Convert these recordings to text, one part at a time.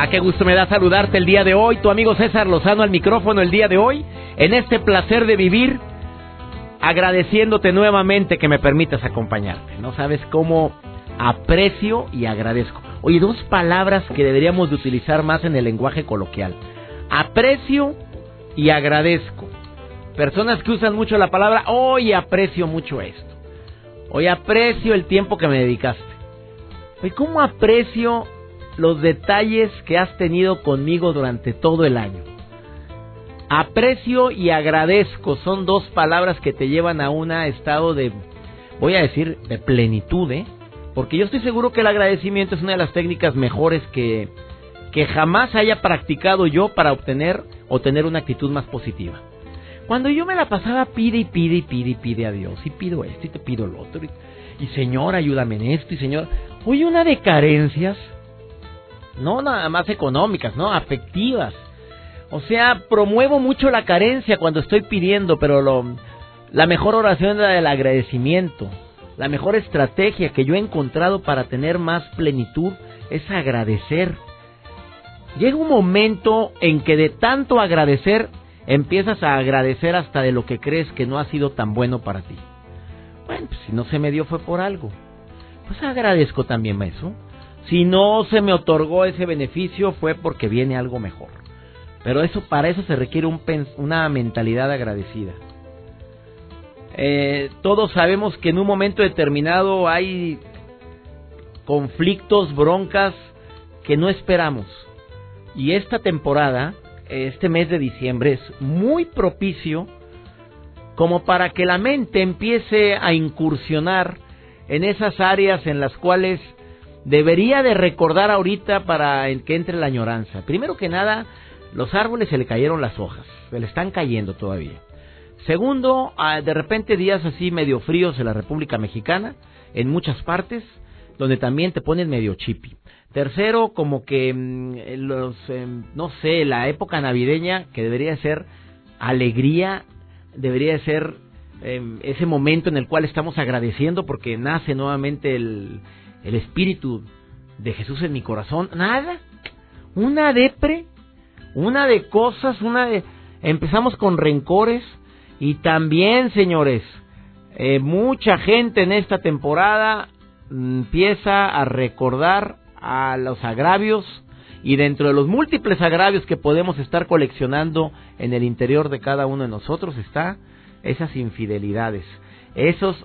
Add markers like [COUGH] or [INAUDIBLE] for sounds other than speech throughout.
Ah, qué gusto me da saludarte el día de hoy, tu amigo César Lozano al micrófono el día de hoy, en este placer de vivir, agradeciéndote nuevamente que me permitas acompañarte. No sabes cómo aprecio y agradezco. Oye, dos palabras que deberíamos de utilizar más en el lenguaje coloquial. Aprecio y agradezco. Personas que usan mucho la palabra, hoy aprecio mucho esto. Hoy aprecio el tiempo que me dedicaste. Oye, ¿cómo aprecio los detalles que has tenido conmigo durante todo el año? Aprecio y agradezco son dos palabras que te llevan a un estado de, voy a decir, de plenitud, ¿eh? Porque yo estoy seguro que el agradecimiento es una de las técnicas mejores que, que jamás haya practicado yo para obtener o tener una actitud más positiva. Cuando yo me la pasaba pide y pide y pide y pide a Dios, y pido esto y te pido lo otro, y, Señor, ayúdame en esto, y Señor, hoy una de carencias, no nada más económicas, no, afectivas. O sea, promuevo mucho la carencia cuando estoy pidiendo, pero lo, la mejor oración es la del agradecimiento. La mejor estrategia que yo he encontrado para tener más plenitud es agradecer. Llega un momento en que de tanto agradecer empiezas a agradecer hasta de lo que crees que no ha sido tan bueno para ti. Bueno, pues si no se me dio fue por algo. Pues agradezco también eso. Si no se me otorgó ese beneficio fue porque viene algo mejor. Pero eso para eso se requiere un, una mentalidad agradecida. Eh, todos sabemos que en un momento determinado hay conflictos, broncas que no esperamos. Y esta temporada, este mes de diciembre, es muy propicio como para que la mente empiece a incursionar en esas áreas en las cuales debería de recordar ahorita para que entre la añoranza. Primero que nada, los árboles se le cayeron las hojas, se le están cayendo todavía. Segundo, ah, de repente días así medio fríos en la República Mexicana, en muchas partes, donde también te ponen medio chipi. Tercero, como que mm, los, em, no sé, la época navideña, que debería ser alegría, debería ser em, ese momento en el cual estamos agradeciendo porque nace nuevamente el, el espíritu de Jesús en mi corazón. Nada, una depre, una de cosas, una de... Empezamos con rencores y también, señores, eh, mucha gente en esta temporada empieza a recordar a los agravios y dentro de los múltiples agravios que podemos estar coleccionando en el interior de cada uno de nosotros está esas infidelidades, esos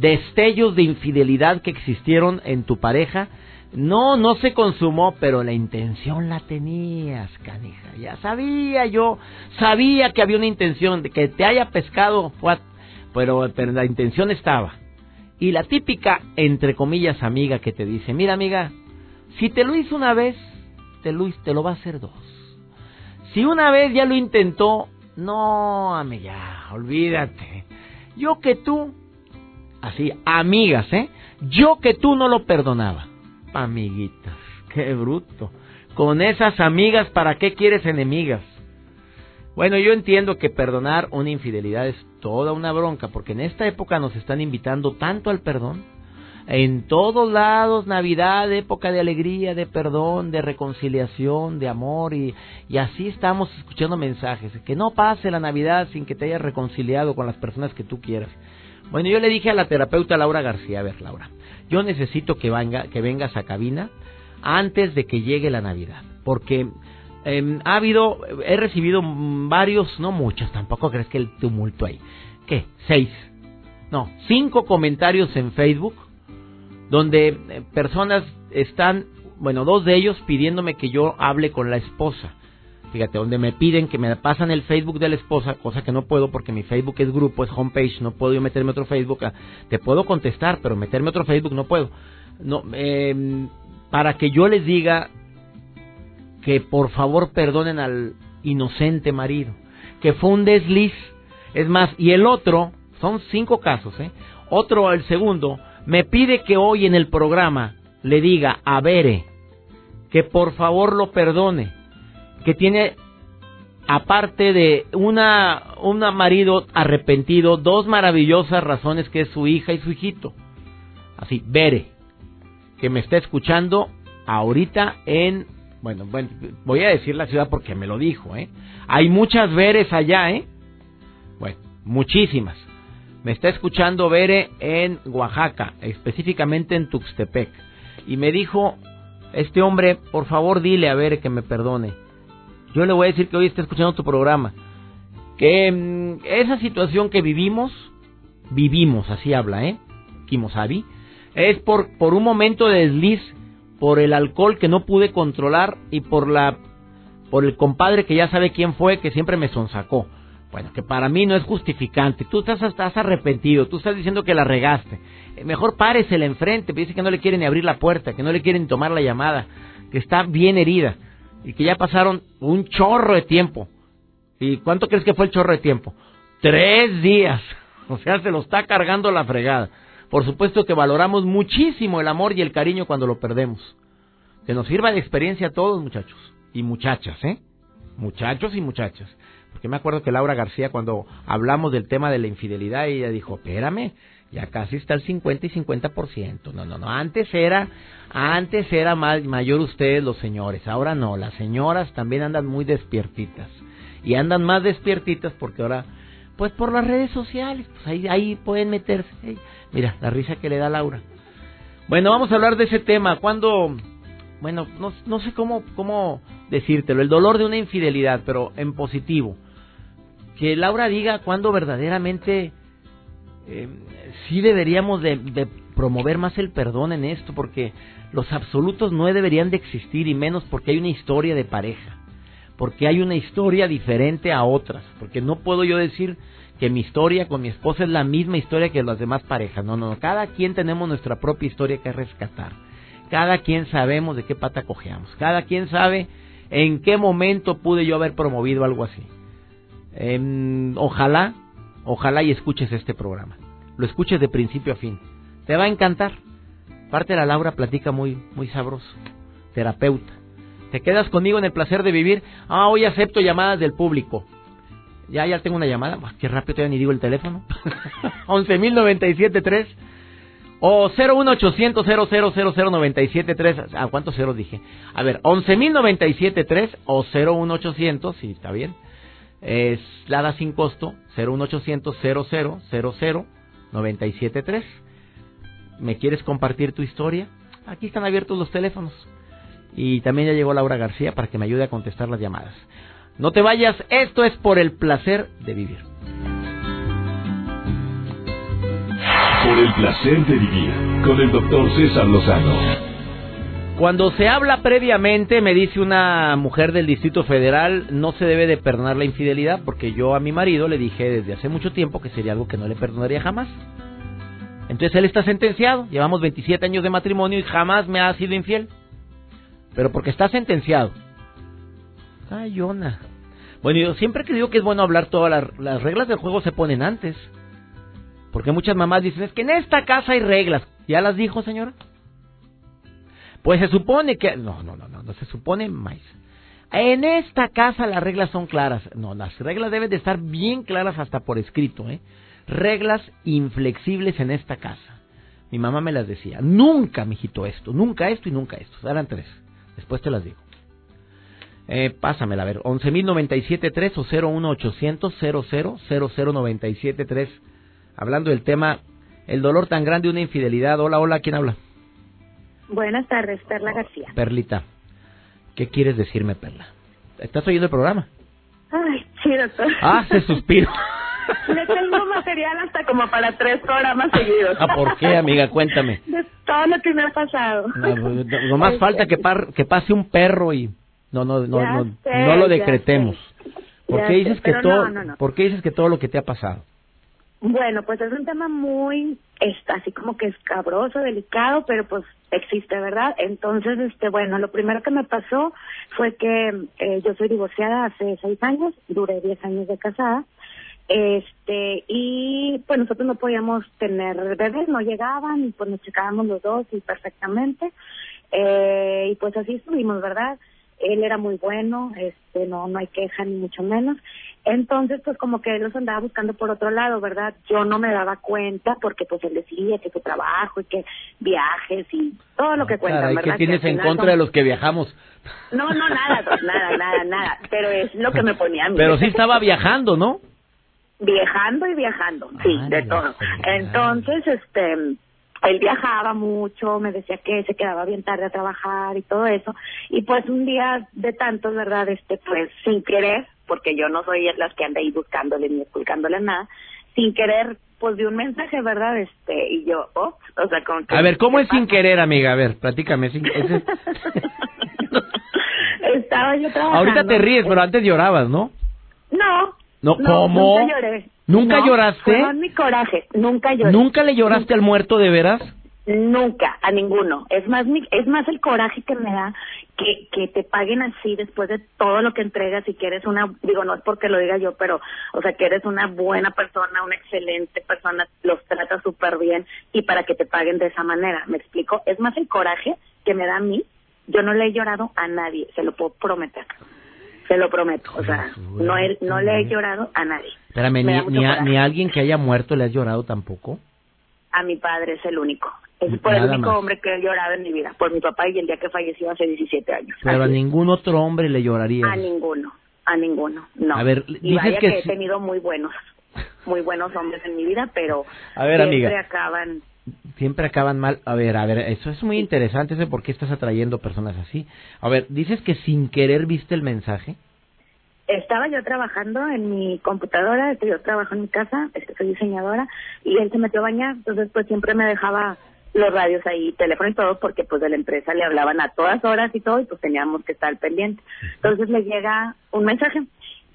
destellos de infidelidad que existieron en tu pareja. No, no se consumó, pero la intención la tenías, canija. Ya sabía yo, sabía que había una intención de que te haya pescado, pero, pero la intención estaba. Y la típica, entre comillas, amiga que te dice, mira amiga, si te lo hizo una vez, te lo, te lo va a hacer dos. Si una vez ya lo intentó, no, amiga, olvídate. Yo que tú, así, amigas, ¿eh? Yo que tú no lo perdonaba. Amiguitas, qué bruto. Con esas amigas, ¿para qué quieres enemigas? Bueno, yo entiendo que perdonar una infidelidad es toda una bronca, porque en esta época nos están invitando tanto al perdón en todos lados, Navidad, época de alegría, de perdón, de reconciliación, de amor, y, y así estamos escuchando mensajes. Que no pase la Navidad sin que te hayas reconciliado con las personas que tú quieras. Bueno, yo le dije a la terapeuta Laura García, a ver, Laura, yo necesito que, venga, que vengas a cabina antes de que llegue la Navidad, porque eh, ha habido, he recibido varios, no muchos, tampoco crees que el tumulto hay. ¿Qué? Seis. No, cinco comentarios en Facebook donde eh, personas están, bueno, dos de ellos pidiéndome que yo hable con la esposa. Fíjate, donde me piden que me pasan el Facebook de la esposa, cosa que no puedo porque mi Facebook es grupo, es homepage, no puedo yo meterme otro Facebook. Te puedo contestar, pero meterme otro Facebook no puedo. No, eh, para que yo les diga que por favor perdonen al inocente marido, que fue un desliz. Es más, y el otro, son cinco casos, ¿eh? Otro, el segundo, me pide que hoy en el programa le diga a Bere que por favor lo perdone, que tiene aparte de una un marido arrepentido, dos maravillosas razones que es su hija y su hijito. Así, Bere, que me está escuchando ahorita en bueno, bueno, voy a decir la ciudad porque me lo dijo, ¿eh? Hay muchas Veres allá, ¿eh? Bueno, muchísimas. Me está escuchando Bere en Oaxaca, específicamente en Tuxtepec. Y me dijo, este hombre, por favor dile a Bere que me perdone. Yo le voy a decir que hoy está escuchando tu programa. Que mm, esa situación que vivimos, vivimos, así habla, ¿eh? Kimosabi, es por, por un momento de desliz, por el alcohol que no pude controlar y por la por el compadre que ya sabe quién fue, que siempre me sonsacó. Bueno, que para mí no es justificante. Tú estás, estás arrepentido, tú estás diciendo que la regaste. Eh, mejor páresela enfrente, dice que no le quieren ni abrir la puerta, que no le quieren tomar la llamada, que está bien herida y que ya pasaron un chorro de tiempo. ¿Y cuánto crees que fue el chorro de tiempo? Tres días. [LAUGHS] O sea, se lo está cargando la fregada. Por supuesto que valoramos muchísimo el amor y el cariño cuando lo perdemos. Que nos sirva de experiencia a todos, muchachos. Y muchachas, ¿eh? Muchachos y muchachas. Porque me acuerdo que Laura García, cuando hablamos del tema de la infidelidad, ella dijo, espérame, ya casi está el 50 y 50%. No, no, no, antes era, antes era más, mayor ustedes los señores, ahora no, las señoras también andan muy despiertitas. Y andan más despiertitas porque ahora, pues por las redes sociales, pues ahí, ahí pueden meterse. Mira, la risa que le da Laura. Bueno, vamos a hablar de ese tema. Cuando, bueno, no, no sé cómo, cómo decírtelo, el dolor de una infidelidad, pero en positivo. Que Laura diga cuando verdaderamente eh, sí deberíamos de, promover más el perdón en esto, porque los absolutos no deberían de existir, y menos porque hay una historia de pareja, porque hay una historia diferente a otras, porque no puedo yo decir que mi historia con mi esposa es la misma historia que las demás parejas, no, no, cada quien tenemos nuestra propia historia que rescatar, cada quien sabemos de qué pata cojeamos, cada quien sabe en qué momento pude yo haber promovido algo así. Em, ojalá Ojalá y escuches este programa. Lo escuches de principio a fin. Te va a encantar. Parte de la Laura platica muy, muy sabroso. Terapeuta. Te quedas conmigo en el placer de vivir. Ah, hoy acepto llamadas del público. Ya, ya tengo una llamada. qué rápido todavía ni digo el teléfono. [LAUGHS] 11.097.3 o 01800 0000973. ¿A cuántos ceros dije? A ver, 11.097.3 o 01800, si está bien, es Lada sin costo 01800 0000 973. ¿Me quieres compartir tu historia? Aquí están abiertos los teléfonos. Y también ya llegó Laura García para que me ayude a contestar las llamadas. No te vayas, esto es por el placer de vivir. Por el placer de vivir con el doctor César Lozano. Cuando se habla previamente, me dice una mujer del Distrito Federal, no se debe de perdonar la infidelidad porque yo a mi marido le dije desde hace mucho tiempo que sería algo que no le perdonaría jamás. Entonces él está sentenciado, llevamos 27 años de matrimonio y jamás me ha sido infiel. Pero porque está sentenciado. Ay, Yona. Bueno, yo siempre que digo que es bueno hablar todas las, las reglas del juego se ponen antes. Porque muchas mamás dicen, es que en esta casa hay reglas. ¿Ya las dijo, señora? Pues se supone que... No, no, no, no, no se supone más. En esta casa las reglas son claras. No, las reglas deben de estar bien claras hasta por escrito, ¿eh? Reglas inflexibles en esta casa. Mi mamá me las decía. Nunca, mijito, esto. Nunca esto y nunca esto. Eran tres. Después te las digo. Eh, pásamela, a ver. 11.097.3 o 01800 00 Hablando del tema, el dolor tan grande de una infidelidad. Hola, hola, ¿quién habla? Buenas tardes, Perla García. Perlita, ¿qué quieres decirme, Perla? ¿Estás oyendo el programa? Ay, sí, doctor. Ah, se suspiro. [LAUGHS] Le tengo material hasta como para tres programas seguidos. Ah, ¿por qué, amiga? Cuéntame. De todo lo que me ha pasado. No, más falta que, que pase un perro y no no no no, no, lo decretemos. ¿Por qué dices que todo ¿Por qué dices que todo lo que te ha pasado? Bueno, pues es un tema muy, así como que escabroso, delicado, pero pues existe, ¿verdad? Entonces, este, bueno, lo primero que me pasó fue que eh, yo soy divorciada hace seis años, duré diez años de casada, este, y pues nosotros no podíamos tener bebés, no llegaban, y pues nos checábamos los dos y perfectamente, eh, y pues así estuvimos, ¿verdad? Él era muy bueno, este, no, no hay queja ni mucho menos. Entonces, pues como que él los andaba buscando por otro lado, ¿verdad? Yo no me daba cuenta porque pues él decía que su trabajo y que viajes y todo lo que Ah, cuentan, caray, ¿verdad? ¿Qué tienes Que en contra son- de los que viajamos? No, no, nada, [LAUGHS] pues, nada, nada, nada. Pero es lo que me ponía a mí. Pero sí estaba viajando, ¿no? Viajando y viajando, sí, Ay, de todo. fregada. Entonces, este, él viajaba mucho, me decía que se quedaba bien tarde a trabajar y todo eso. Y pues un día de tantos, ¿verdad? Este, pues sin querer, porque yo no soy las que anda ahí buscándole ni explicándole nada, sin querer, pues vi un mensaje, ¿verdad? Este, y yo, oh, o sea, como que... A ver, ¿cómo ¿qué es sin querer, amiga? A ver, platícame. sin- ese- [LAUGHS] Estaba yo trabajando. Ahorita te ríes, pero antes llorabas, ¿no? No. No, ¿cómo? Nunca lloré. ¿Nunca No, lloraste? Mi coraje. Nunca lloré. ¿Nunca le lloraste al muerto de veras? Nunca, a ninguno. Es más, mi, es más el coraje que me da que, que te paguen así después de todo lo que entregas y que eres una, digo, no es porque lo diga yo, pero, o sea, que eres una buena persona, una excelente persona, los tratas súper bien y para que te paguen de esa manera. ¿Me explico? Es más el coraje que me da a mí. Yo no le he llorado a nadie, se lo puedo prometer. Se lo prometo. O sea, no, he, no le he llorado a nadie. Espérame, Me ni, ni, a, ni a alguien que haya muerto le has llorado tampoco. A mi padre es el único. Es por el único más. hombre que he llorado en mi vida. Por mi papá y el día que falleció hace 17 años. Pero a ningún otro hombre le lloraría. A ninguno. A ninguno. No. A ver, y dices vaya que que, he tenido muy buenos. Muy buenos hombres en mi vida, pero A ver, siempre amiga. acaban. Siempre acaban mal. A ver, a ver, eso es muy interesante, ese por qué estás atrayendo personas así. A ver, dices que sin querer viste el mensaje. Estaba yo trabajando en mi computadora, este, yo trabajo en mi casa, este, soy diseñadora, y él se metió a bañar, entonces pues siempre me dejaba los radios ahí, teléfono y todo, porque pues de la empresa le hablaban a todas horas y todo, y pues teníamos que estar pendientes. Entonces le llega un mensaje,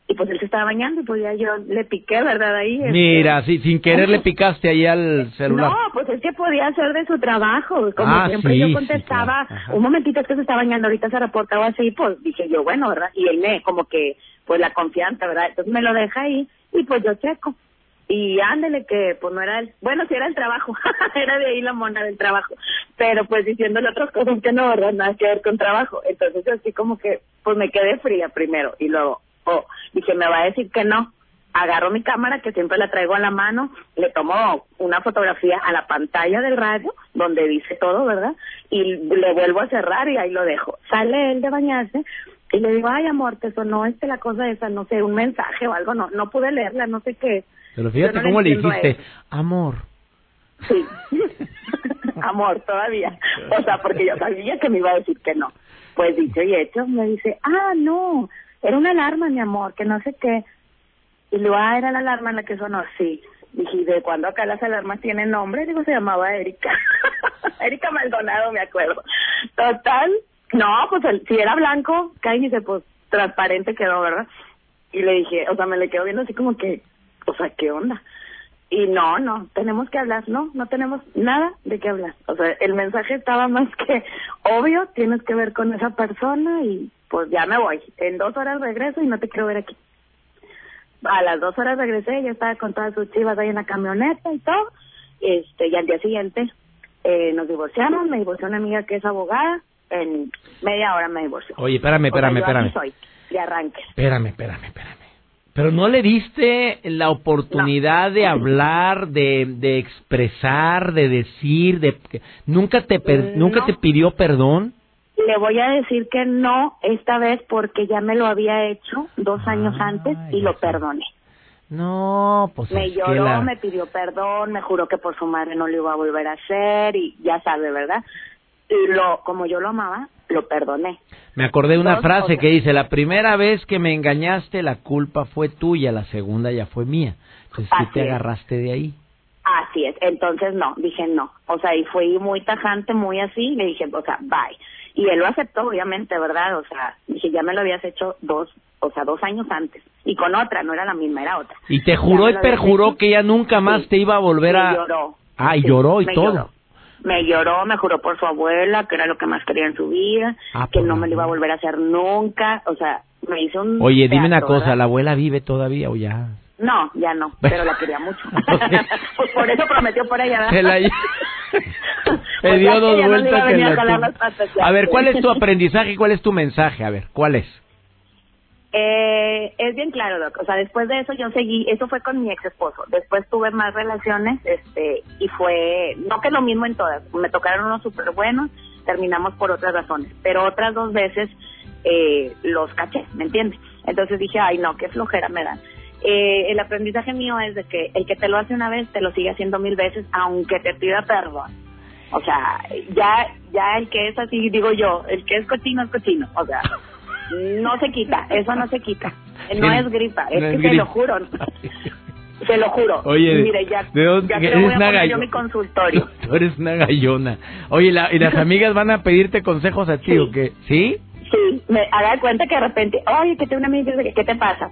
y pues él se estaba bañando, y pues ya yo le piqué, ¿verdad? Ahí. este, Mira, sí, sin querer le picaste ahí al celular. No, pues es que podía ser de su trabajo. Como Ah, siempre sí, yo sí, contestaba, claro. Un momentito es que se está bañando, ahorita se reporta o así, pues dije yo, bueno, ¿verdad? Y él me, como que, pues la confianza, ¿verdad? Entonces me lo deja ahí y pues yo checo. Y ándele que, pues no era el, bueno, sí era el trabajo, [LAUGHS] era de ahí la mona del trabajo, pero pues diciéndole otras cosas que no, ¿verdad? Nada que ver con trabajo. Entonces yo así como que, pues me quedé fría primero y luego, oh, dije, me va a decir que no. Agarro mi cámara, que siempre la traigo a la mano, le tomo una fotografía a la pantalla del radio, donde dice todo, ¿verdad? Y le vuelvo a cerrar y ahí lo dejo. Sale él de bañarse y le digo, ay, amor, te sonó este la cosa esa, no sé, un mensaje o algo, no, no pude leerla, no sé qué. Pero fíjate no cómo le dijiste, amor. Sí. [LAUGHS] Amor, todavía. O sea, porque yo sabía que me iba a decir que no. Pues dicho y hecho, me dice, ah, no, era una alarma, mi amor, que no sé qué. Y luego, ah, era la alarma en la que sonó, sí. Dije, ¿y de cuándo acá las alarmas tienen nombre? Digo, se llamaba Erika. [LAUGHS] Erika Maldonado, me acuerdo. Total, no, pues el- si era blanco, cae dice, pues transparente quedó, ¿verdad? Y le dije, o sea, me le quedo viendo así como que, o sea, ¿qué onda? Y no, no, tenemos que hablar, no, no tenemos nada de qué hablar. O sea, el mensaje estaba más que obvio, tienes que ver con esa persona y pues ya me voy. En dos horas regreso y no te quiero ver aquí. A las dos horas regresé, ya estaba con todas sus chivas ahí en la camioneta y todo. Este, y al día siguiente eh, nos divorciamos, me divorció una amiga que es abogada, en media hora me divorció. Oye, espérame, O sea, espérame, espérame. soy, de arranque. Espérame, espérame, espérame. Pero no le diste la oportunidad de hablar, de, de expresar, de decir, de nunca te per- Mm, nunca te pidió perdón. Le voy a decir que no esta vez porque ya me lo había hecho dos años antes y lo perdoné. No, pues me es que lloró, la- me pidió perdón, me juró que por su madre no lo iba a volver a hacer y ya sabe, ¿verdad? Y lo, como yo lo amaba, lo perdoné. Me acordé de una Dos frase que dice, la primera vez que me engañaste la culpa fue tuya, la segunda ya fue mía. Entonces tú te es. agarraste de ahí. Así es, entonces no, dije no. O sea, y fui muy tajante, muy así, le dije, o sea, bye. Y él lo aceptó, obviamente, ¿verdad? O sea, dije, ya me lo habías hecho dos, o sea, dos años antes. Y con otra, no era la misma, era otra. Y te juró y perjuró que ella nunca más te iba a volver a... lloró. Ah, y lloró y me todo. lloró. Me lloró, me juró por su abuela, que era lo que más quería en su vida, Ah, que no me lo iba a volver a hacer nunca. O sea, me hizo un... Oye, dime una cosa, ¿verdad? ¿la abuela vive todavía o ya? No, ya no, pero la quería mucho. [LAUGHS] [LAUGHS] pues por eso prometió por ella, ¿verdad? Se la [LAUGHS] Pues dio dos que no vueltas a las patas, ver, ¿cuál es tu aprendizaje y cuál es tu mensaje? A ver, ¿cuál es? Eh, es bien claro, Doc. O sea, después de eso yo seguí, eso fue con mi ex esposo. Después tuve más relaciones, este, y fue, no que lo mismo en todas. Me tocaron unos súper buenos, terminamos por otras razones. Pero otras dos veces, eh, los caché, ¿me entiendes? Entonces dije, ay no, qué flojera me dan. Eh, el aprendizaje mío es de que el que te lo hace una vez, te lo sigue haciendo mil veces, aunque te pida perdón. O sea, ya, ya el que es así, digo yo, el que es cochino es cochino. O sea, no se quita, eso no se quita. No es gripa, es no que es se gripa. lo juro. [LAUGHS] Se lo juro. Oye, Mire, ya, ¿de dónde- ya te eres voy a poner yo mi consultorio. [LAUGHS] Tú eres una gallona. Oye, la- ¿y las [LAUGHS] amigas van a pedirte consejos a ti Sí. o qué? ¿Sí? Sí, me haga cuenta que de repente, oye, que tengo una amiga, ¿qué te pasa?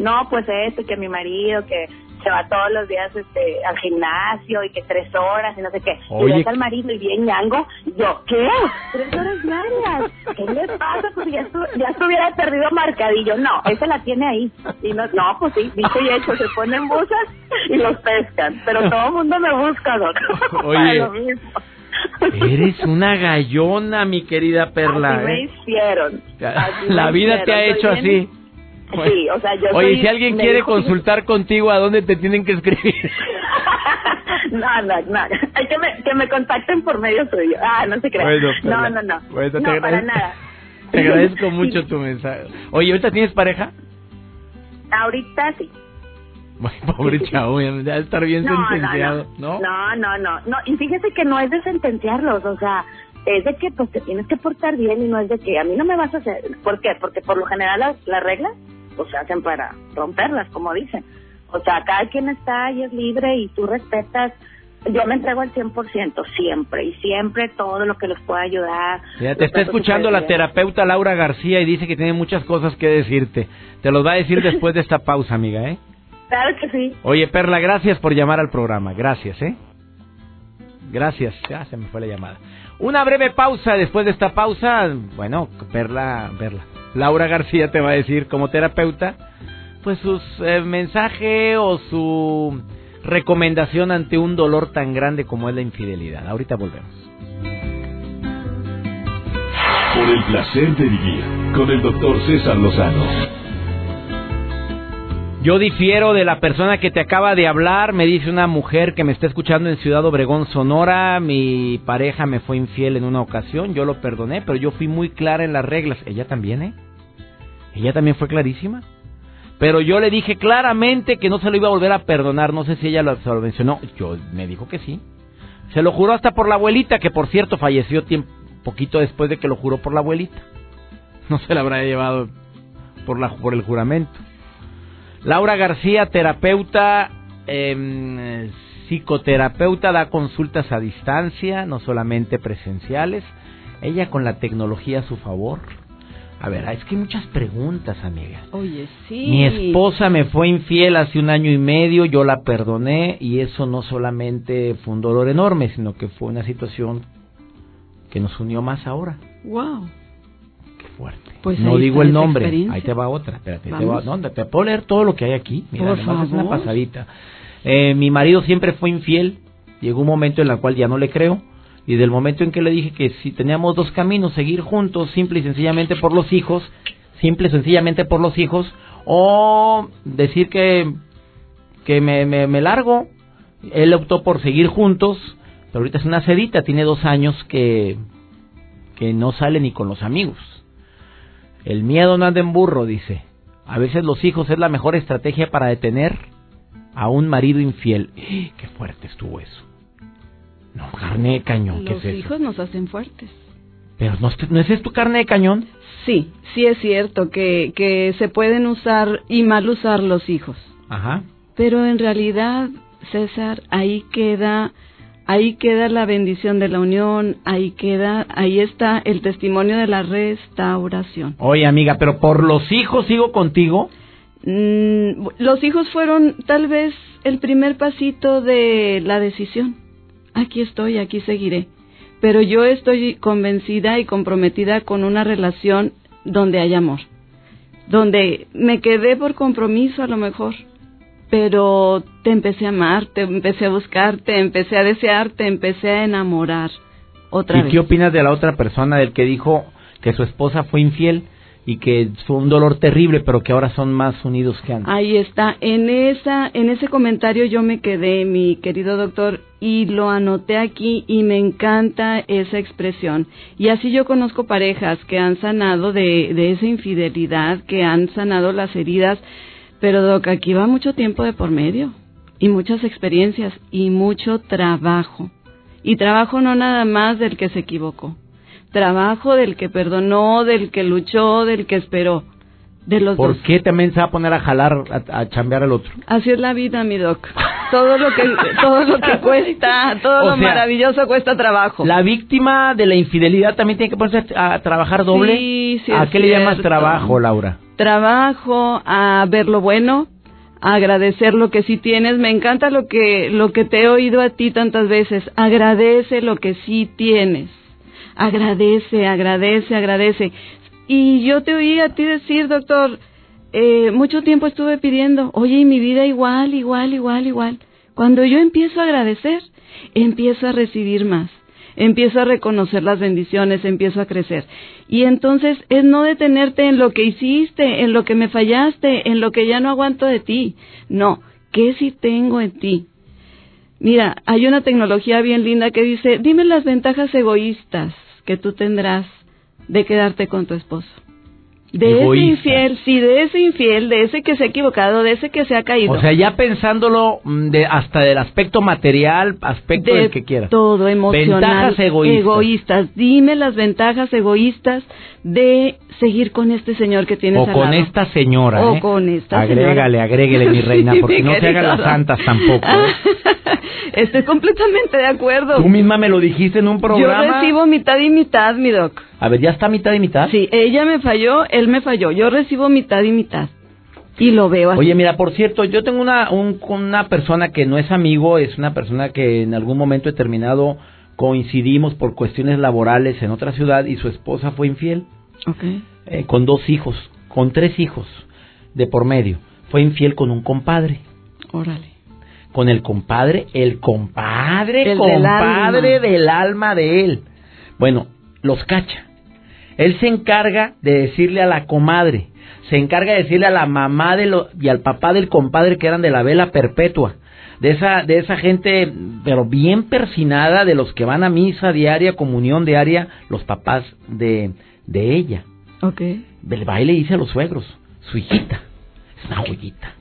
No, pues esto, que mi marido, que se va todos los días este al gimnasio y que tres horas y no sé qué. Oye. Y ves al marido y bien ñango. Yo, ¿qué? Tres horas diarias. ¿Qué le pasa? Pues ya, estu- ya estuviera perdido marcadillo. No, esa la tiene ahí. Y no, no, pues sí, dicho y hecho, se ponen buzas y los pescan. Pero [LAUGHS] todo el mundo me busca, Doc. [LAUGHS] Oye. Para lo mismo. Eres una gallona, mi querida Perla. Así me ¿eh? hicieron. [LAUGHS] Así me La vida te ha hecho bien- así. Sí, o sea, yo Oye, soy- si alguien quiere dijo- consultar contigo, ¿a dónde te tienen que escribir? [LAUGHS] no, no, no. Hay que me, que me contacten por medio suyo. Ah, no se crean. Bueno, no, no, no. Bueno, no, para nada. Te agradezco [LAUGHS] mucho tu mensaje. Oye, ¿ahorita tienes pareja? Ahorita sí. Pobre chavo, ya estar bien No, sentenciado, no, ¿no? no. No, no, y fíjese que no es de sentenciarlos, o sea, es de que pues te tienes que portar bien y no es de que a mí no me vas a hacer. ¿Por qué? Porque por lo general las, las reglas pues se hacen para romperlas, como dicen. O sea, cada quien está y es libre y tú respetas. Yo me entrego al 100% siempre y siempre todo lo que les pueda ayudar. Mira, te Los está escuchando la terapeuta Laura García y dice que tiene muchas cosas que decirte. Te los va a decir [LAUGHS] después de esta pausa, amiga, ¿eh? Claro que sí. Oye, Perla, gracias por llamar al programa. Gracias, ¿eh? Gracias. Ya se me fue la llamada. Una breve pausa. Después de esta pausa, bueno, Perla, Perla. Laura García te va a decir como terapeuta, pues sus eh, mensaje o su recomendación ante un dolor tan grande como es la infidelidad. Ahorita volvemos. Por el placer de vivir con el doctor César Lozano. Yo difiero de la persona que te acaba de hablar, me dice una mujer que me está escuchando en Ciudad Obregón, Sonora, mi pareja me fue infiel en una ocasión, yo lo perdoné, pero yo fui muy clara en las reglas. Ella también, ¿eh? Ella también fue clarísima. Pero yo le dije claramente que no se lo iba a volver a perdonar, no sé si ella lo, se lo mencionó, yo me dijo que sí. Se lo juró hasta por la abuelita, que por cierto falleció tiempo, poquito después de que lo juró por la abuelita. No se la habrá llevado por, la, por el juramento. Laura García, terapeuta, em, psicoterapeuta, da consultas a distancia, no solamente presenciales. Ella con la tecnología a su favor. A ver, es que hay muchas preguntas, amiga. Oye, sí. Mi esposa me fue infiel hace un año y medio, yo la perdoné y eso no solamente fue un dolor enorme, sino que fue una situación que nos unió más ahora. Wow. Fuerte. Pues no digo el nombre, ahí te va otra. Espérate, te, va, no, te puedo leer todo lo que hay aquí. Mira, Por además es una pasadita. Eh, mi marido siempre fue infiel. Llegó un momento en el cual ya no le creo. Y del momento en que le dije que si teníamos dos caminos, seguir juntos, simple y sencillamente por los hijos, simple y sencillamente por los hijos, o decir que, que me, me, me largo. Él optó por seguir juntos, pero ahorita es una cedita, tiene dos años que, que no sale ni con los amigos. El miedo no anda en burro, dice. A veces los hijos es la mejor estrategia para detener a un marido infiel. ¡Eh! ¡Qué fuerte estuvo eso! No, carne de cañón, ¿qué Los es eso? hijos nos hacen fuertes. Pero no, es- ¿no es esto carne de cañón? Sí, sí es cierto que, que se pueden usar y mal usar los hijos. Ajá. Pero en realidad, César, ahí queda Ahí queda la bendición de la unión, ahí queda, ahí está el testimonio de la restauración. Oye, amiga, pero por los hijos sigo contigo. Mm, los hijos fueron tal vez el primer pasito de la decisión. Aquí estoy, aquí seguiré. Pero yo estoy convencida y comprometida con una relación donde hay amor. Donde me quedé por compromiso a lo mejor, pero te empecé a amar, te empecé a buscar, te empecé a desear, te empecé a enamorar otra ¿Y vez. qué opinas de la otra persona, del que dijo que su esposa fue infiel y que fue un dolor terrible, pero que ahora son más unidos que antes? Ahí está, en esa, en ese comentario yo me quedé, mi querido doctor, y lo anoté aquí y me encanta esa expresión. Y así yo conozco parejas que han sanado de, de esa infidelidad, que han sanado las heridas, pero Doc, aquí va mucho tiempo de por medio, y muchas experiencias, y mucho trabajo. Y trabajo no nada más del que se equivocó, trabajo del que perdonó, del que luchó, del que esperó, de los ¿Por dos. qué también se va a poner a jalar, a, a chambear al otro? Así es la vida, mi doc. Todo lo que todo lo que [LAUGHS] cuesta, todo O lo sea, maravilloso cuesta trabajo. La víctima de la infidelidad también tiene que ponerse a, a trabajar doble. Sí, sí ¿A qué le llamas cierto. trabajo, Laura? Trabajo a ver lo bueno, a agradecer lo que sí tienes. Me encanta lo que lo que te he oído a ti tantas veces. Agradece lo que sí tienes. Agradece, agradece, agradece. Y yo te oí a ti decir, doctor, eh, mucho tiempo estuve pidiendo, oye, y mi vida igual, igual, igual, igual. Cuando yo empiezo a agradecer, empiezo a recibir más, empiezo a reconocer las bendiciones, empiezo a crecer. Y entonces es no detenerte en lo que hiciste, en lo que me fallaste, en lo que ya no aguanto de ti. No, ¿qué sí tengo en ti? Mira, hay una tecnología bien linda que dice, dime las ventajas egoístas que tú tendrás de quedarte con tu esposo. De Egoísta. ese infiel, sí, de ese infiel, de ese que se ha equivocado, de ese que se ha caído. O sea, ya pensándolo mm, de, hasta del aspecto material, aspecto de del que quieras. todo emocional. Ventajas egoístas. egoístas. Dime las ventajas egoístas de seguir con este señor que tienes O al con lado. esta señora, O ¿eh? con esta Agrégale, señora. agréguele, mi reina, [LAUGHS] Sí, porque no se hagan las santas tampoco. ¿eh? [LAUGHS] Estoy completamente de acuerdo. Tú misma me lo dijiste en un Yo programa. recibo mitad y mitad, mi doc. A ver, ¿ya está mitad y mitad? Sí, ella me falló, él me falló. Yo recibo mitad y mitad. Y lo veo así. Oye, mira, por cierto, yo tengo una, un- una persona que no es amigo, es una persona que en algún momento determinado coincidimos por cuestiones laborales en otra ciudad y su esposa fue infiel, eh, con dos hijos, con tres hijos de por medio. Fue infiel con un compadre. Órale. Con el compadre, el compadre, El del compadre alma. del alma de él. Bueno, los cacha. Él se encarga de decirle a la comadre, se encarga de decirle a la mamá de lo, y al papá del compadre que eran de la vela perpetua, de esa, de esa gente, pero bien persinada, de los que van a misa diaria, comunión diaria, los papás de, de ella. Ok. El baile dice a los suegros, su hijita, es una joyita.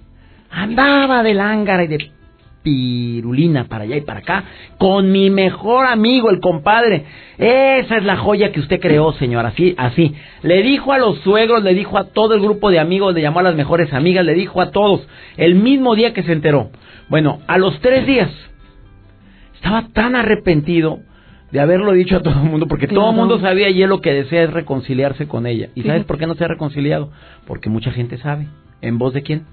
Andaba de lángara y de pirulina para allá y para acá con mi mejor amigo, el compadre. Esa es la joya que usted creó, señor, así, así. Le dijo a los suegros, le dijo a todo el grupo de amigos, le llamó a las mejores amigas, le dijo a todos, el mismo día que se enteró. Bueno, a los tres días, estaba tan arrepentido de haberlo dicho a todo el mundo, porque todo el mundo sabía y él lo que desea es reconciliarse con ella. ¿Y sabes por qué no se ha reconciliado? Porque mucha gente sabe. ¿En voz de quién?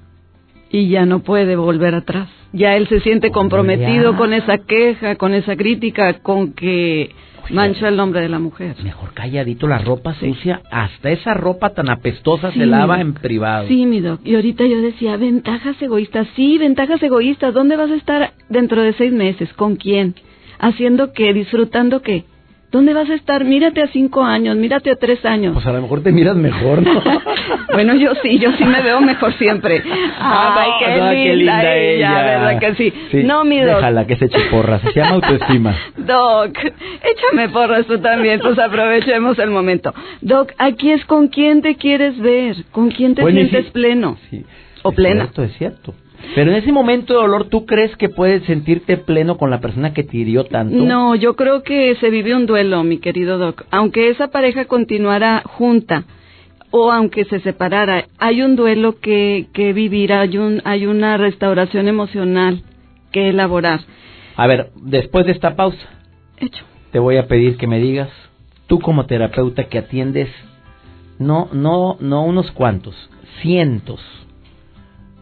Y ya no puede volver atrás. Ya él se siente comprometido Ya. con esa queja, con esa crítica, con que Oye. mancha el nombre de la mujer. Mejor calladito la ropa sucia, hasta esa ropa tan apestosa Sí, se lava en privado. Sí, mi doc. Y ahorita yo decía, ventajas egoístas. Sí, ventajas egoístas. ¿Dónde vas a estar dentro de seis meses? ¿Con quién? ¿Haciendo qué? ¿Disfrutando qué? ¿Dónde vas a estar? Mírate a cinco años, mírate a tres años. Pues a lo mejor te miras mejor, ¿no? [LAUGHS] Bueno, yo sí, yo sí me veo mejor siempre. Ah, Ay, qué, no, linda ella, ¿verdad que sí? No, mi doc. Déjala que se eche porras, se llama autoestima. [LAUGHS] Doc, échame porras tú también, pues aprovechemos el momento. Doc, aquí es con quién te quieres ver, con quién te Bueno, sientes si- pleno. Sí, O plena. cierto, es cierto. Pero en ese momento de dolor, ¿tú crees que puedes sentirte pleno con la persona que te hirió tanto? No, yo creo que se vive un duelo, mi querido Doc. Aunque esa pareja continuara junta o aunque se separara, hay un duelo que, que vivir, hay, un, hay una restauración emocional que elaborar. A ver, después de esta pausa, Hecho. te voy a pedir que me digas, tú como terapeuta que atiendes, no, no, no unos cuantos, cientos,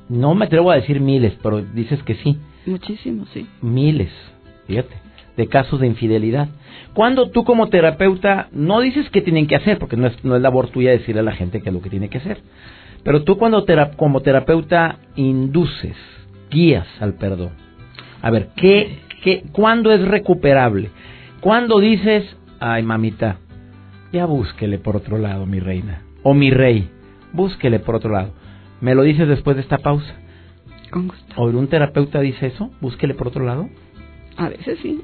no me atrevo a decir miles, pero dices que sí, Muchísimo, sí. miles, fíjate, de casos de infidelidad. Cuando tú como terapeuta no dices qué tienen que hacer, porque no es, no es labor tuya decirle a la gente qué es lo que tiene que hacer, pero tú cuando tera- como terapeuta induces, guías al perdón. A ver, ¿qué, qué, ¿cuándo es recuperable? ¿Cuándo dices, ay mamita, ya búsquele por otro lado, mi reina, o mi rey, búsquele por otro lado? ¿Me lo dices después de esta pausa? Con gusto. ¿O un terapeuta dice eso? ¿Búsquele por otro lado? A veces sí.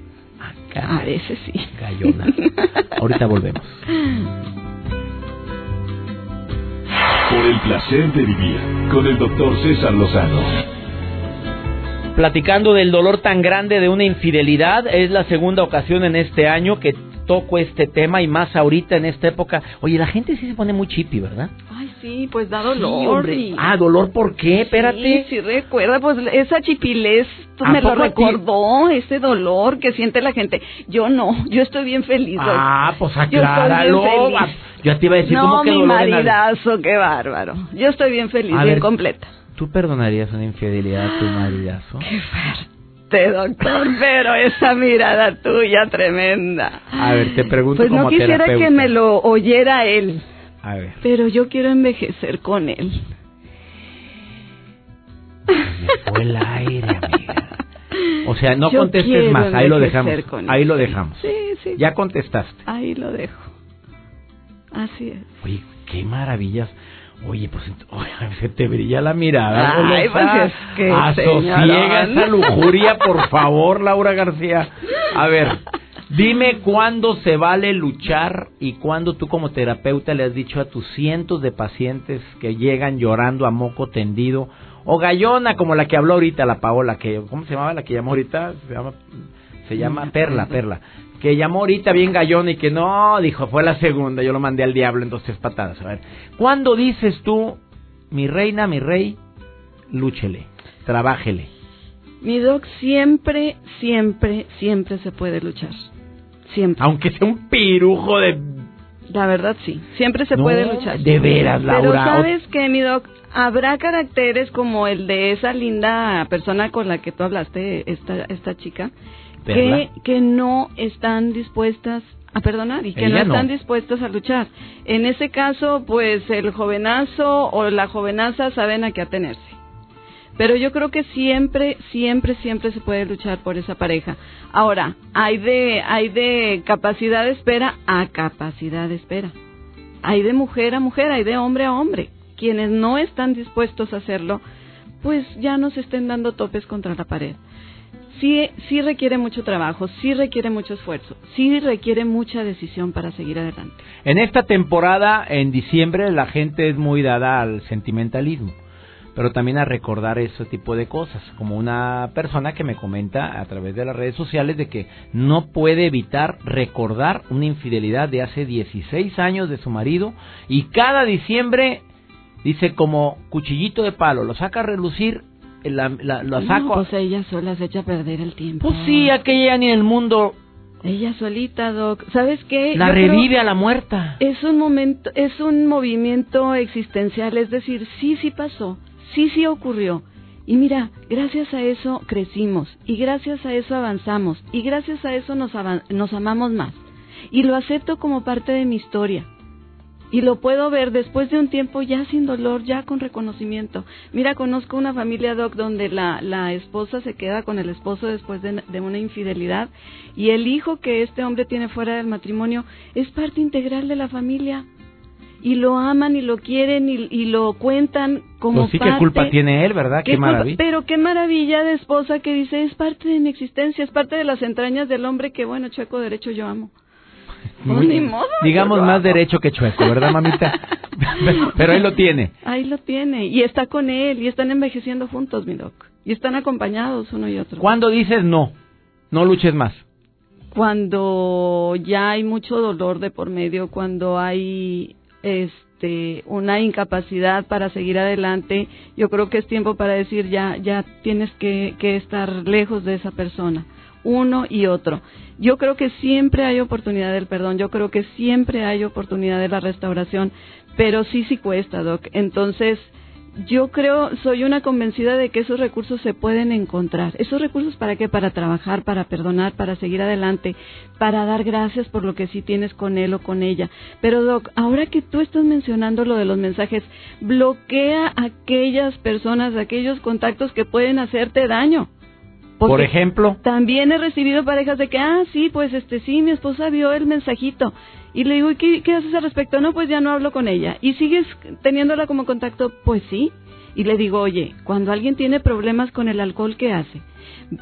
Ah, A veces sí. Gallona. Ahorita volvemos. Por el placer de vivir con el doctor César Lozano. Platicando del dolor tan grande de una infidelidad, es la segunda ocasión en este año que toco este tema y más ahorita en esta época. Oye, la gente sí se pone muy chippy, ¿verdad? Ay, sí, pues da Sí, dolor. hombre. y- Ah, dolor, ¿por qué? Espérate. Sí, sí recuerda, pues esa chipilez tú ¿A me lo recordó, ese dolor que siente la gente. Yo no, yo estoy bien feliz. Doc. Ah, pues Yo acláralo. bien Ah. Yo te iba a decir no, cómo que mi maridazo, qué bárbaro. Yo estoy bien feliz, A bien ver. completa. ¿Tú perdonarías una infidelidad a tu maridazo? Qué fuerte, doctor, pero esa mirada tuya tremenda. A ver, te pregunto Pues no como quisiera terapeuta. que me lo oyera él, A ver. pero yo quiero envejecer con él. Me fue el aire, amiga. O sea, no Yo contestes más, ahí lo dejamos. Ahí lo dejamos. Sí, sí. Ya contestaste. Ahí lo dejo. Así es. Oye, qué maravillas. Oye, pues oye, [LAUGHS] se te brilla la mirada. Ay, pues es que, Asosiega señorón. esa lujuria, por favor, Laura García. A ver, dime cuándo se vale luchar y cuándo tú como terapeuta le has dicho a tus cientos de pacientes que llegan llorando a moco tendido o gallona como la que habló ahorita la Paola, que ¿cómo se llamaba la que llamó ahorita? Se llama se llama Perla. Perla, que llamó ahorita bien gallona y que no, dijo, fue la segunda, yo lo mandé al diablo en dos tres patadas. A ver, ¿cuándo dices tú, mi reina, mi rey, lúchele, trabájele? Mi doc siempre, siempre, siempre se puede luchar. Siempre. Aunque sea un pirujo de... La verdad sí. Siempre se No, puede luchar. de veras, Laura. Pero sabes que, mi doc, habrá caracteres como el de esa linda persona con la que tú hablaste, esta, esta chica, que, no están dispuestas a perdonar y que no Ella no. están dispuestas a luchar. En ese caso, pues el jovenazo o la jovenaza saben a qué atenerse. Pero yo creo que siempre, siempre, siempre se puede luchar por esa pareja. Ahora, hay de, hay de capacidad de espera a capacidad de espera. Hay de mujer a mujer, hay de hombre a hombre. Quienes no están dispuestos a hacerlo, pues ya nos estén dando topes contra la pared. Sí, sí requiere mucho trabajo, sí requiere mucho esfuerzo, sí requiere mucha decisión para seguir adelante. En esta temporada, en diciembre, la gente es muy dada al sentimentalismo, pero también a recordar ese tipo de cosas, como una persona que me comenta a través de las redes sociales de que no puede evitar recordar una infidelidad de hace 16 años de su marido y cada diciembre dice como cuchillito de palo, lo saca a relucir, la, la- No, saco. pues ella sola se echa a perder el tiempo. Pues sí, aquella ni en el mundo Ella solita, Doc. ¿Sabes qué? la Yo revive a la muerta. Es un momento, es un movimiento existencial, es decir, sí, sí pasó, sí, sí ocurrió. Y mira, gracias a eso crecimos, y gracias a eso avanzamos, y gracias a eso nos, avan- nos amamos más. Y lo acepto como parte de mi historia. Y lo puedo ver después de un tiempo ya sin dolor, ya con reconocimiento. Mira, conozco una familia, Doc, donde la, la esposa se queda con el esposo después de, de una infidelidad y el hijo que este hombre tiene fuera del matrimonio es parte integral de la familia. Y lo aman y lo quieren y, y lo cuentan como Pues sí, qué parte. culpa tiene él, ¿verdad? Qué, ¿Qué maravilla. Pero qué maravilla de esposa que dice, es parte de mi existencia, es parte de las entrañas del hombre que, bueno, chueco derecho yo amo. Pues ni modo, digamos más amo. derecho que chueco, ¿verdad, mamita? [LAUGHS] Pero ahí lo tiene. Ahí lo tiene. Y está con él. Y están envejeciendo juntos, mi doc. Y están acompañados uno y otro. ¿Cuándo dices no? No luches más. Cuando ya hay mucho dolor de por medio, cuando hay este una incapacidad para seguir adelante, yo creo que es tiempo para decir ya ya tienes que, que estar lejos de esa persona. Uno y otro. Yo creo que siempre hay oportunidad del perdón, yo creo que siempre hay oportunidad de la restauración, pero sí, sí cuesta, Doc. Entonces, yo creo, soy una convencida de que esos recursos se pueden encontrar. ¿Esos recursos para qué? Para trabajar, para perdonar, para seguir adelante, para dar gracias por lo que sí tienes con él o con ella. Pero Doc, ahora que tú estás mencionando lo de los mensajes, bloquea aquellas personas, aquellos contactos que pueden hacerte daño. Por ejemplo. También he recibido parejas de que, ah, sí, pues este, sí, mi esposa vio el mensajito. Y le digo, ¿y qué, qué haces al respecto? No, pues ya no hablo con ella. ¿Y sigues teniéndola como contacto? Pues sí. Y le digo, oye, cuando alguien tiene problemas con el alcohol, ¿qué hace?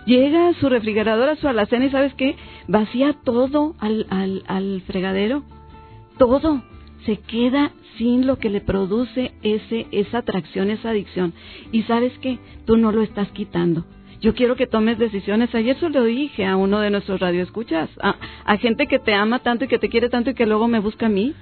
Llega a su refrigerador, a su alacena y ¿sabes qué? Vacía todo al, al, al fregadero. Todo. Se queda sin lo que le produce ese, esa atracción, esa adicción. Y ¿sabes qué? Tú no lo estás quitando yo quiero que tomes decisiones. Ayer se lo dije a uno de nuestros radioescuchas, a, a gente que te ama tanto y que te quiere tanto y que luego me busca a mí.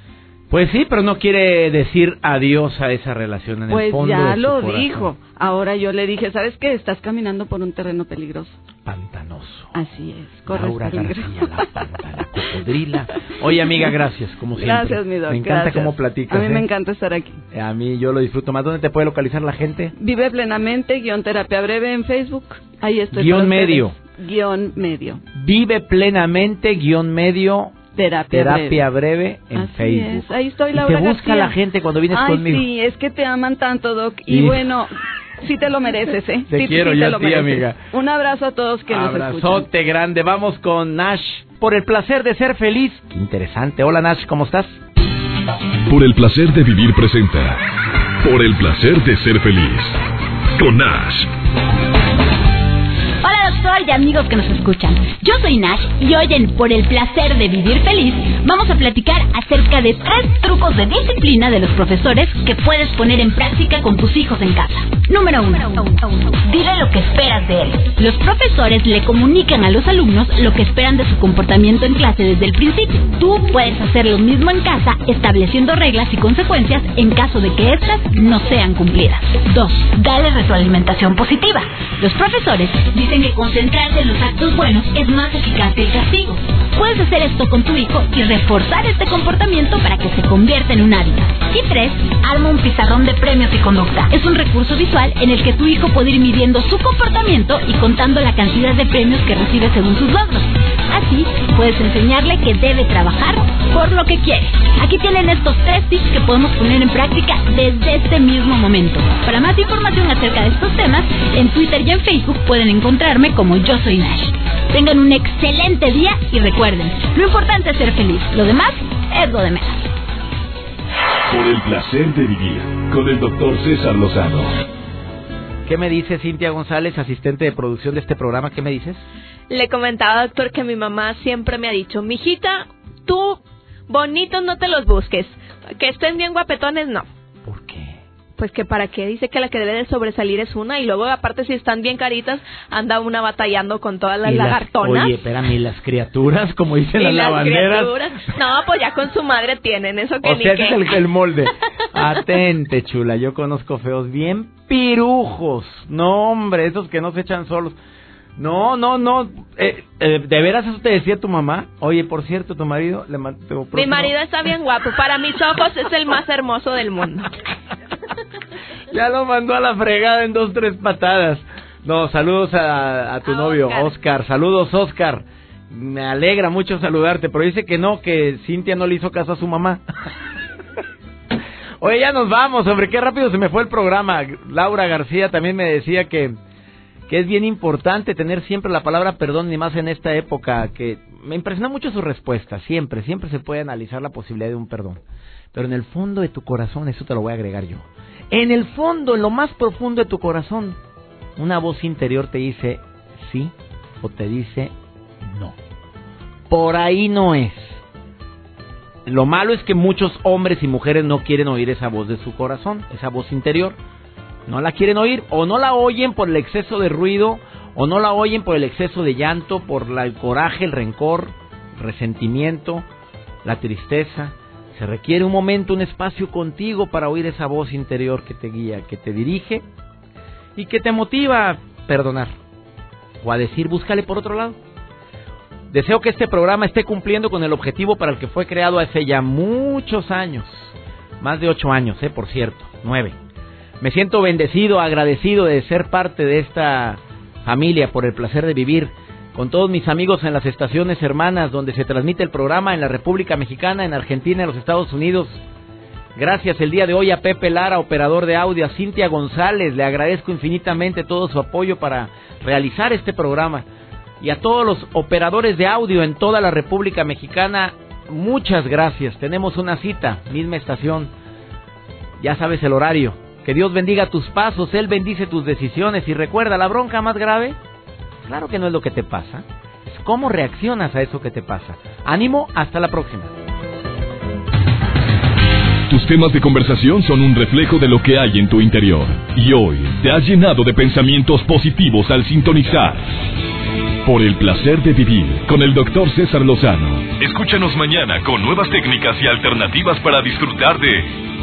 Pues sí, pero no quiere decir adiós a esa relación en pues el fondo. Pues ya de su lo corazón. dijo. Ahora yo le dije, ¿sabes qué? Estás caminando por un terreno peligroso. Pantanoso. Así es, corres Laura. García, la panta, la [LAUGHS] cocodrila. Oye, amiga, gracias, como siempre. Gracias, mi doc, Me encanta gracias. cómo platicas. A mí me ¿eh? encanta estar aquí. A mí yo lo disfruto más. ¿Dónde te puede localizar la gente? Vive plenamente, guion terapia breve en Facebook. Ahí estoy. Guión para ustedes. medio. Guión medio. Vive plenamente, guion medio, Terapia, terapia breve, en Así Facebook. es. Ahí estoy, Y Laura te busca García. la gente cuando vienes Ay, conmigo. sí, es que te aman tanto, Doc. Y bueno, sí te lo mereces, ¿eh? Te Sí, quiero sí yo te a ti, amiga. Un abrazo a todos que nos escuchan. Abrazote grande. Vamos con Nash. Por el placer de ser feliz. Qué interesante. Hola Nash, ¿cómo estás? Por el placer de vivir presenta. Por el placer de ser feliz. Con Nash. Y amigos que nos escuchan. Yo soy Nash y hoy en Por el placer de vivir feliz vamos a platicar acerca de tres trucos de disciplina de los profesores que puedes poner en práctica con tus hijos en casa. Número uno. Dile lo que esperas de él. Los profesores le comunican a los alumnos lo que esperan de su comportamiento en clase desde el principio. Tú puedes hacer lo mismo en casa estableciendo reglas y consecuencias en caso de que éstas no sean cumplidas. 2. Dale retroalimentación positiva. Los profesores dicen que en los actos buenos es más eficaz que el castigo. Puedes hacer esto con tu hijo y reforzar este comportamiento para que se convierta en un hábito. Y 3. Arma un pizarrón de premios y conducta. Es un recurso visual en el que tu hijo puede ir midiendo su comportamiento y contando la cantidad de premios que recibe según sus logros. Así, puedes enseñarle que debe trabajar por lo que quiere. Aquí tienen estos tres tips que podemos poner en práctica desde este mismo momento. Para más información acerca de estos temas, en Twitter y en Facebook pueden encontrarme como Yo Soy Nash. Tengan un excelente día y recuerden, lo importante es ser feliz. Lo demás es lo de menos. Por el placer de vivir. Con el doctor César Lozano. ¿Qué me dice Cintia González, asistente de producción de este programa? ¿Qué me dices? Le comentaba, doctor, que mi mamá siempre me ha dicho, mijita, tú bonitos no te los busques, que estén bien guapetones, no. ¿Por qué? Pues que para qué, dice que la que debe de sobresalir es una y luego aparte si están bien caritas, anda una batallando con todas las Y las- lagartonas. Oye, espérame, ¿y las criaturas, como [LAUGHS] dicen las, las lavanderas. criaturas. No, pues ya con su madre tienen, eso que O ni sea, es el, el molde. [LAUGHS] Atente, chula. Yo conozco feos bien pirujos. No, hombre, esos que no se echan solos. No, no, no. Eh, eh, ¿De veras eso te decía tu mamá? Oye, por cierto, tu marido le man- tu Mi marido está bien guapo, para mis ojos es el más hermoso del mundo. [LAUGHS] Ya lo mandó a la fregada en dos, tres patadas. No, saludos a, a tu A novio, Oscar. Oscar. Saludos, Oscar. Me alegra mucho saludarte, pero dice que no, que Cintia no le hizo caso a su mamá. [LAUGHS] Oye, ya nos vamos, hombre, qué rápido se me fue el programa. Laura García también me decía que, que es bien importante tener siempre la palabra perdón, ni más en esta época, que me impresionó mucho su respuesta, siempre, siempre se puede analizar la posibilidad de un perdón. Pero en el fondo de tu corazón, eso te lo voy a agregar yo. En el fondo, en lo más profundo de tu corazón, una voz interior te dice sí o te dice no. Por ahí no es. Lo malo es que muchos hombres y mujeres no quieren oír esa voz de su corazón, esa voz interior. No la quieren oír o no la oyen por el exceso de ruido o no la oyen por el exceso de llanto, por el coraje, el rencor, resentimiento, la tristeza. Se requiere un momento, un espacio contigo para oír esa voz interior que te guía, que te dirige y que te motiva a perdonar o a decir búscale por otro lado. Deseo que este programa esté cumpliendo con el objetivo para el que fue creado hace ya muchos años. Más de ocho años, eh, por cierto. Nueve. Me siento bendecido, agradecido de ser parte de esta familia por el placer de vivir con todos mis amigos en las estaciones hermanas donde se transmite el programa en la República Mexicana, en Argentina, en los Estados Unidos. Gracias el día de hoy a Pepe Lara, operador de audio, a Cintia González, le agradezco infinitamente todo su apoyo para realizar este programa. Y a todos los operadores de audio en toda la República Mexicana, muchas gracias. Tenemos una cita, misma estación. Ya sabes el horario. Que Dios bendiga tus pasos, Él bendice tus decisiones y recuerda, la bronca más grave Claro que no es lo que te pasa, es cómo reaccionas a eso que te pasa. Ánimo, hasta la próxima. Tus temas de conversación son un reflejo de lo que hay en tu interior. Y hoy te has llenado de pensamientos positivos al sintonizar. Por el placer de vivir con el doctor César Lozano. Escúchanos mañana con nuevas técnicas y alternativas para disfrutar de